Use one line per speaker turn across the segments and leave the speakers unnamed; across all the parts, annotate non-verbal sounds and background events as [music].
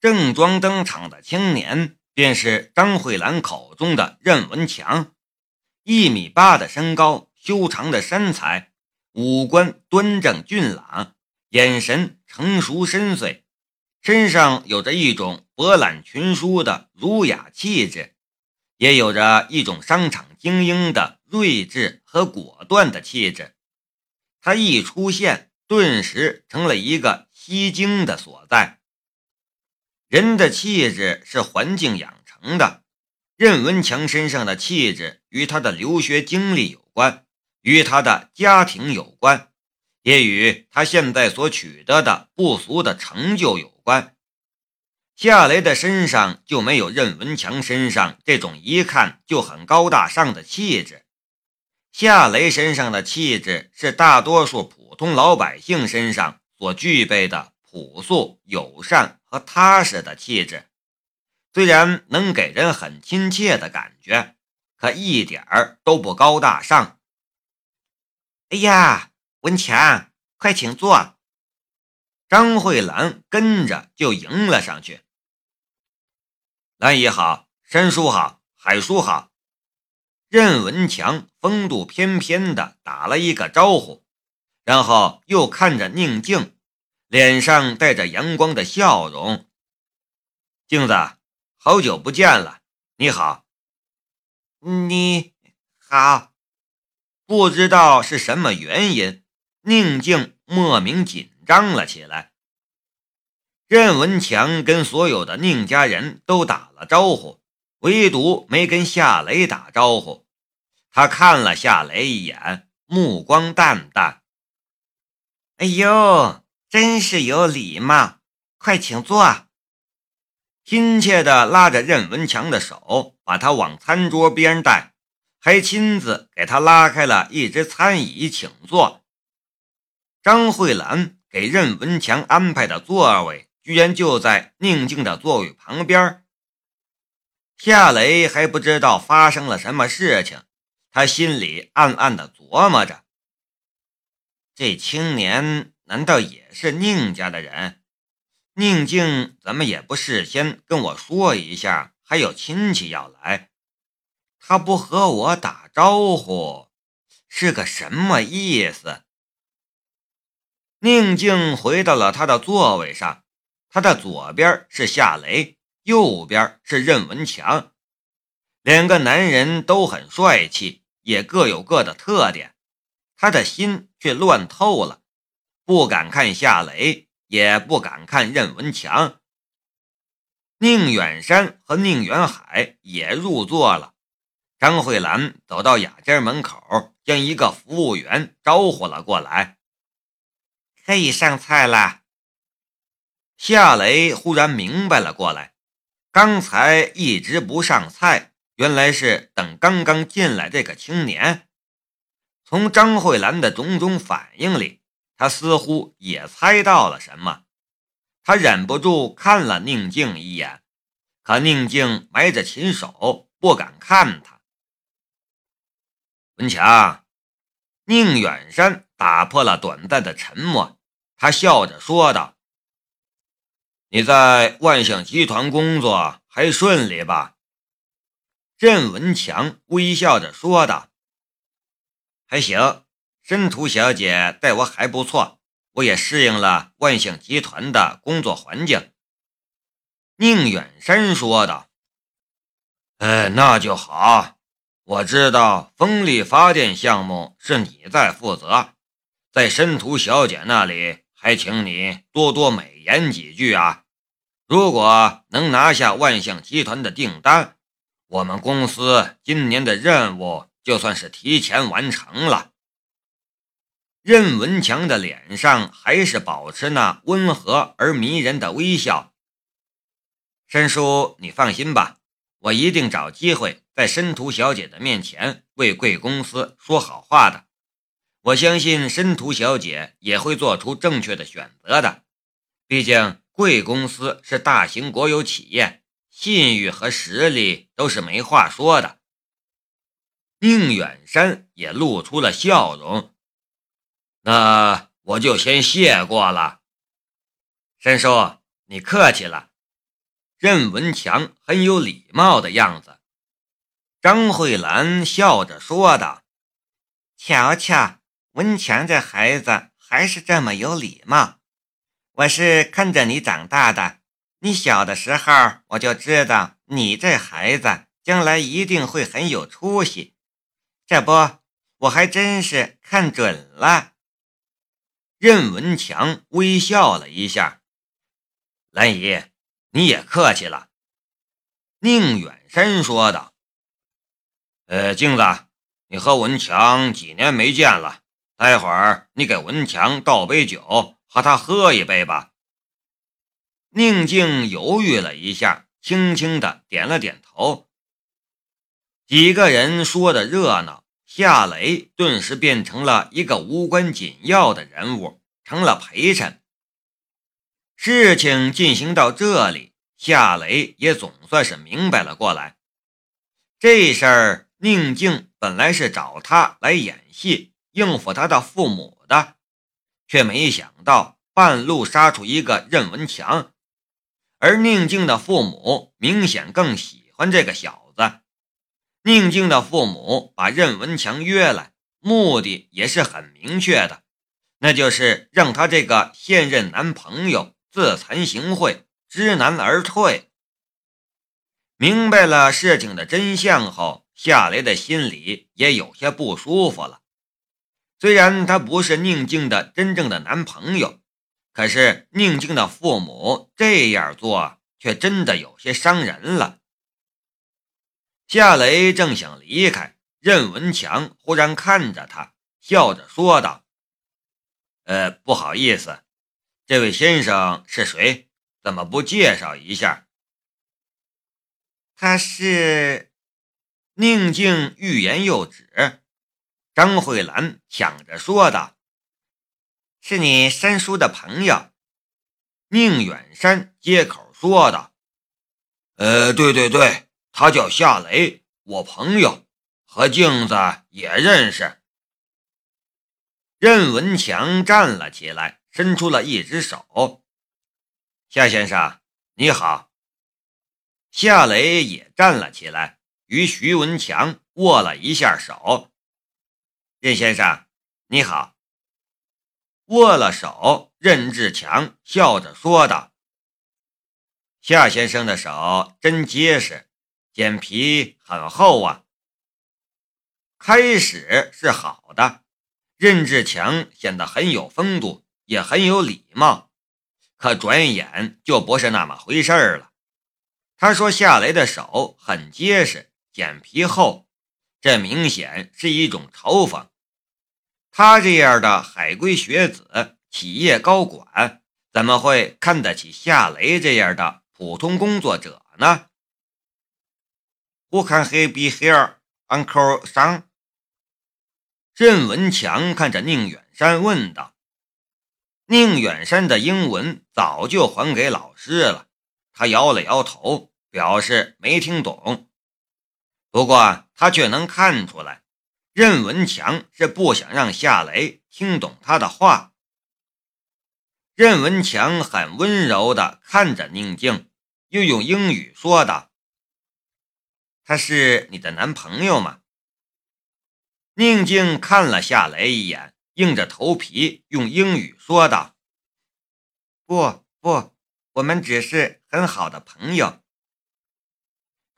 正装登场的青年便是张慧兰口中的任文强，一米八的身高，修长的身材，五官端正俊朗，眼神成熟深邃，身上有着一种博览群书的儒雅气质，也有着一种商场精英的睿智和果断的气质。他一出现，顿时成了一个吸睛的所在。人的气质是环境养成的，任文强身上的气质与他的留学经历有关，与他的家庭有关，也与他现在所取得的不俗的成就有关。夏雷的身上就没有任文强身上这种一看就很高大上的气质，夏雷身上的气质是大多数普通老百姓身上所具备的朴素友善。和踏实的气质，虽然能给人很亲切的感觉，可一点儿都不高大上。
哎呀，文强，快请坐。
张慧兰跟着就迎了上去。兰姨好，申叔好，海叔好。任文强风度翩翩的打了一个招呼，然后又看着宁静。脸上带着阳光的笑容，镜子，好久不见了，你好，
你好。
不知道是什么原因，宁静莫名紧张了起来。任文强跟所有的宁家人都打了招呼，唯独没跟夏雷打招呼。他看了夏雷一眼，目光淡淡。
哎呦！真是有礼貌，快请坐。
亲切地拉着任文强的手，把他往餐桌边带，还亲自给他拉开了一只餐椅，请坐。张慧兰给任文强安排的座位，居然就在宁静的座位旁边。夏雷还不知道发生了什么事情，他心里暗暗地琢磨着：这青年。难道也是宁家的人？宁静怎么也不事先跟我说一下，还有亲戚要来？他不和我打招呼，是个什么意思？宁静回到了他的座位上，他的左边是夏雷，右边是任文强，两个男人都很帅气，也各有各的特点，他的心却乱透了。不敢看夏雷，也不敢看任文强。宁远山和宁远海也入座了。张慧兰走到雅间门口，将一个服务员招呼了过来：“
可以上菜了。”
夏雷忽然明白了过来，刚才一直不上菜，原来是等刚刚进来这个青年。从张慧兰的种种反应里。他似乎也猜到了什么，他忍不住看了宁静一眼，可宁静埋着琴手，不敢看他。文强，宁远山打破了短暂的沉默，他笑着说道：“你在万象集团工作还顺利吧？”任文强微笑着说道：“还行。”申屠小姐待我还不错，我也适应了万象集团的工作环境。”宁远山说道。“哎，那就好。我知道风力发电项目是你在负责，在申屠小姐那里，还请你多多美言几句啊。如果能拿下万象集团的订单，我们公司今年的任务就算是提前完成了。”任文强的脸上还是保持那温和而迷人的微笑。申叔，你放心吧，我一定找机会在申屠小姐的面前为贵公司说好话的。我相信申屠小姐也会做出正确的选择的。毕竟贵公司是大型国有企业，信誉和实力都是没话说的。宁远山也露出了笑容。那我就先谢过了，申叔，你客气了。任文强很有礼貌的样子。张慧兰笑着说道：“
瞧瞧，文强这孩子还是这么有礼貌。我是看着你长大的，你小的时候我就知道你这孩子将来一定会很有出息。这不，我还真是看准了。”
任文强微笑了一下：“兰姨，你也客气了。”宁远山说道。呃，镜子，你和文强几年没见了，待会儿你给文强倒杯酒，和他喝一杯吧。宁静犹豫了一下，轻轻的点了点头。几个人说的热闹，夏雷顿时变成了一个无关紧要的人物，成了陪衬。事情进行到这里，夏雷也总算是明白了过来，这事儿。宁静本来是找他来演戏，应付他的父母的，却没想到半路杀出一个任文强，而宁静的父母明显更喜欢这个小子。宁静的父母把任文强约来，目的也是很明确的，那就是让他这个现任男朋友自惭形秽，知难而退。明白了事情的真相后。夏雷的心里也有些不舒服了。虽然他不是宁静的真正的男朋友，可是宁静的父母这样做却真的有些伤人了。夏雷正想离开，任文强忽然看着他，笑着说道：“呃，不好意思，这位先生是谁？怎么不介绍一下？”
他是。
宁静欲言又止，张慧兰抢着说道：“
是你三叔的朋友。”
宁远山接口说道：“呃，对对对，他叫夏雷，我朋友，和镜子也认识。”任文强站了起来，伸出了一只手：“夏先生，你好。”夏雷也站了起来。与徐文强握了一下手，任先生，你好。握了手，任志强笑着说道：“夏先生的手真结实，剪皮很厚啊。”开始是好的，任志强显得很有风度，也很有礼貌，可转眼就不是那么回事了。他说：“夏雷的手很结实。”眼皮厚，这明显是一种嘲讽。他这样的海归学子、企业高管，怎么会看得起夏雷这样的普通工作者呢
？Who can he be here, Uncle 三
任文强看着宁远山问道。宁远山的英文早就还给老师了，他摇了摇头，表示没听懂。不过他却能看出来，任文强是不想让夏雷听懂他的话。任文强很温柔地看着宁静，又用英语说道：“他是你的男朋友吗？”宁静看了夏雷一眼，硬着头皮用英语说道：“
不不，我们只是很好的朋友。”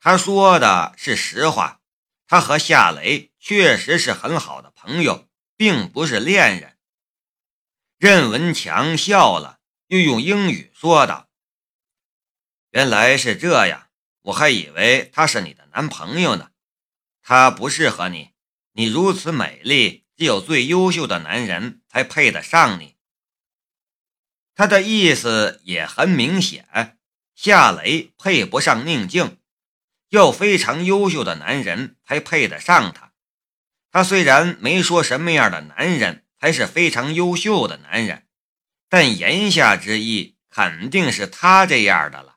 他说的是实话，他和夏雷确实是很好的朋友，并不是恋人。任文强笑了，又用英语说道：“原来是这样，我还以为他是你的男朋友呢。他不适合你，你如此美丽，只有最优秀的男人才配得上你。”他的意思也很明显，夏雷配不上宁静。要非常优秀的男人才配得上他。他虽然没说什么样的男人才是非常优秀的男人，但言下之意肯定是他这样的了。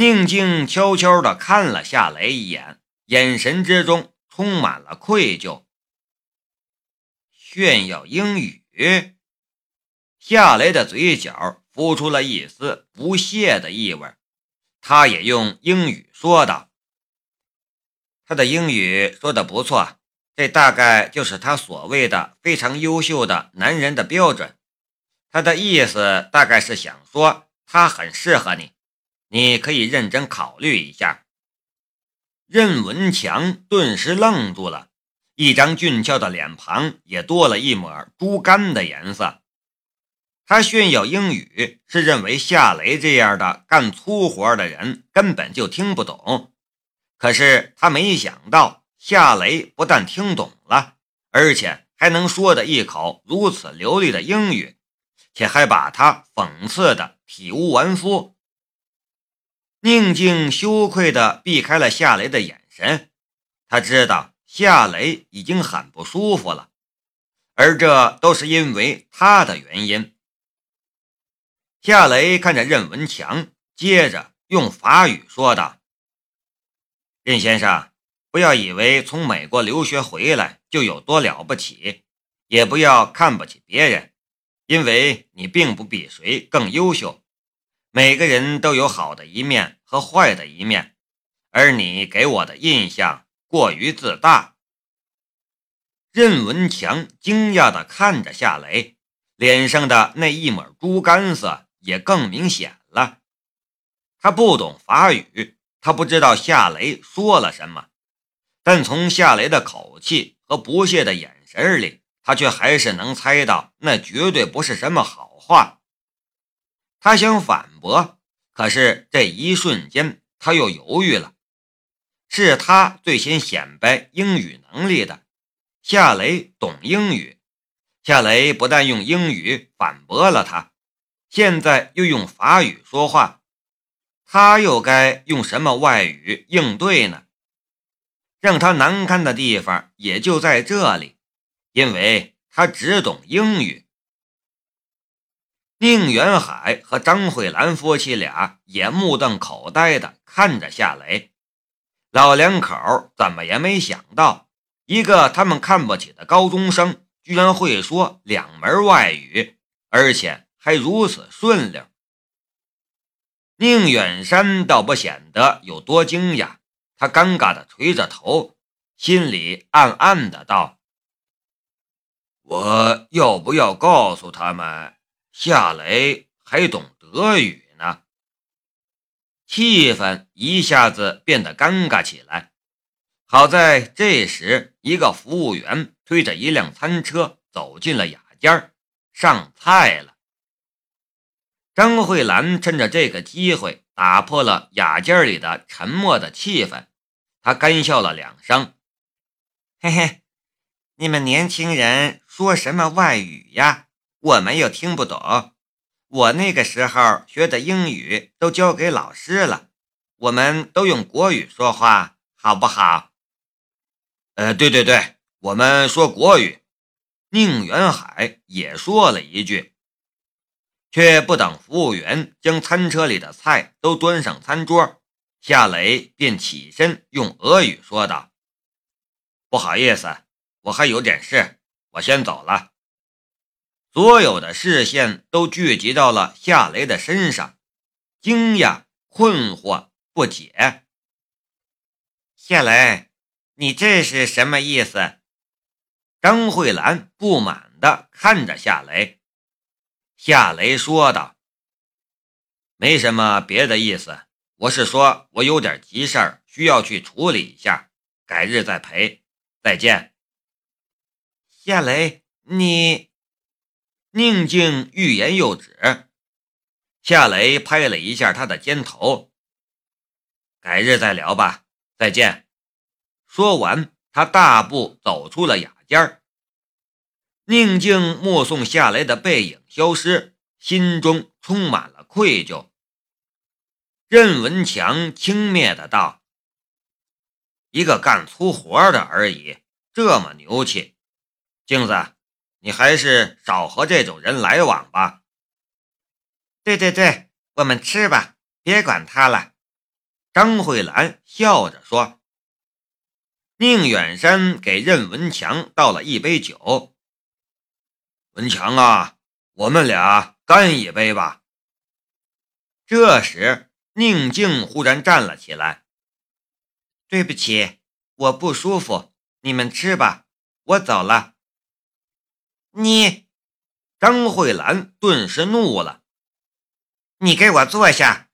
宁静悄悄地看了夏雷一眼，眼神之中充满了愧疚。炫耀英语，夏雷的嘴角浮出了一丝不屑的意味。他也用英语说道：“他的英语说的不错，这大概就是他所谓的非常优秀的男人的标准。他的意思大概是想说他很适合你，你可以认真考虑一下。”任文强顿时愣住了，一张俊俏的脸庞也多了一抹猪肝的颜色。他炫耀英语，是认为夏雷这样的干粗活的人根本就听不懂。可是他没想到，夏雷不但听懂了，而且还能说的一口如此流利的英语，且还把他讽刺的体无完肤。宁静羞愧地避开了夏雷的眼神，他知道夏雷已经很不舒服了，而这都是因为他的原因。夏雷看着任文强，接着用法语说道：“任先生，不要以为从美国留学回来就有多了不起，也不要看不起别人，因为你并不比谁更优秀。每个人都有好的一面和坏的一面，而你给我的印象过于自大。”任文强惊讶地看着夏雷，脸上的那一抹猪肝色。也更明显了。他不懂法语，他不知道夏雷说了什么，但从夏雷的口气和不屑的眼神里，他却还是能猜到那绝对不是什么好话。他想反驳，可是这一瞬间他又犹豫了。是他最先显摆英语能力的，夏雷懂英语，夏雷不但用英语反驳了他。现在又用法语说话，他又该用什么外语应对呢？让他难堪的地方也就在这里，因为他只懂英语。宁远海和张慧兰夫妻俩也目瞪口呆地看着夏雷，老两口怎么也没想到，一个他们看不起的高中生，居然会说两门外语，而且。还如此顺溜，宁远山倒不显得有多惊讶，他尴尬的垂着头，心里暗暗的道：“我要不要告诉他们，夏雷还懂德语呢？”气氛一下子变得尴尬起来。好在这时，一个服务员推着一辆餐车走进了雅间上菜了。张慧兰趁着这个机会打破了雅间里的沉默的气氛，她干笑了两声：“ [laughs] 嘿嘿，你们年轻人说什么外语呀？我们又听不懂。我那个时候学的英语都交给老师了，我们都用国语说话，好不好？”“呃，对对对，我们说国语。”宁远海也说了一句。却不等服务员将餐车里的菜都端上餐桌，夏雷便起身用俄语说道：“不好意思，我还有点事，我先走了。”所有的视线都聚集到了夏雷的身上，惊讶、困惑、不解。夏雷，你这是什么意思？张慧兰不满地看着夏雷。夏雷说道：“没什么别的意思，我是说我有点急事儿需要去处理一下，改日再陪。再见。”
夏雷，你……
宁静欲言又止。夏雷拍了一下他的肩头：“改日再聊吧，再见。”说完，他大步走出了雅间。宁静目送夏雷的背影消失，心中充满了愧疚。任文强轻蔑的道：“一个干粗活的而已，这么牛气，镜子，你还是少和这种人来往吧。”“
对对对，我们吃吧，别管他了。”
张慧兰笑着说。宁远山给任文强倒了一杯酒。文强啊，我们俩干一杯吧。这时，宁静忽然站了起来：“
对不起，我不舒服，你们吃吧，我走了。”
你，张慧兰顿时怒了：“
你给我坐下！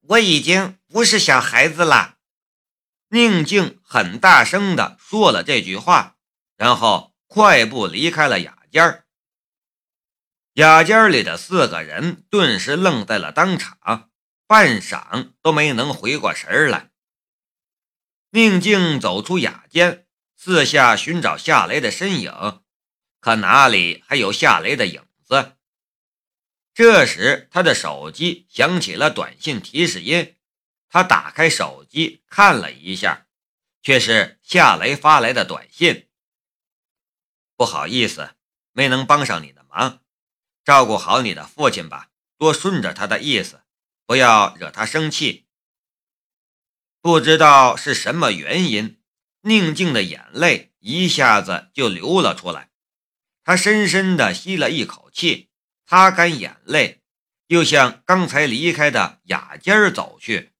我已经不是小孩子了。”
宁静很大声地说了这句话，然后快步离开了雅间。雅间里的四个人顿时愣在了当场，半晌都没能回过神来。宁静走出雅间，四下寻找夏雷的身影，可哪里还有夏雷的影子？这时，他的手机响起了短信提示音，他打开手机看了一下，却是夏雷发来的短信：“不好意思，没能帮上你的忙。”照顾好你的父亲吧，多顺着他的意思，不要惹他生气。不知道是什么原因，宁静的眼泪一下子就流了出来。他深深地吸了一口气，擦干眼泪，又向刚才离开的雅间走去。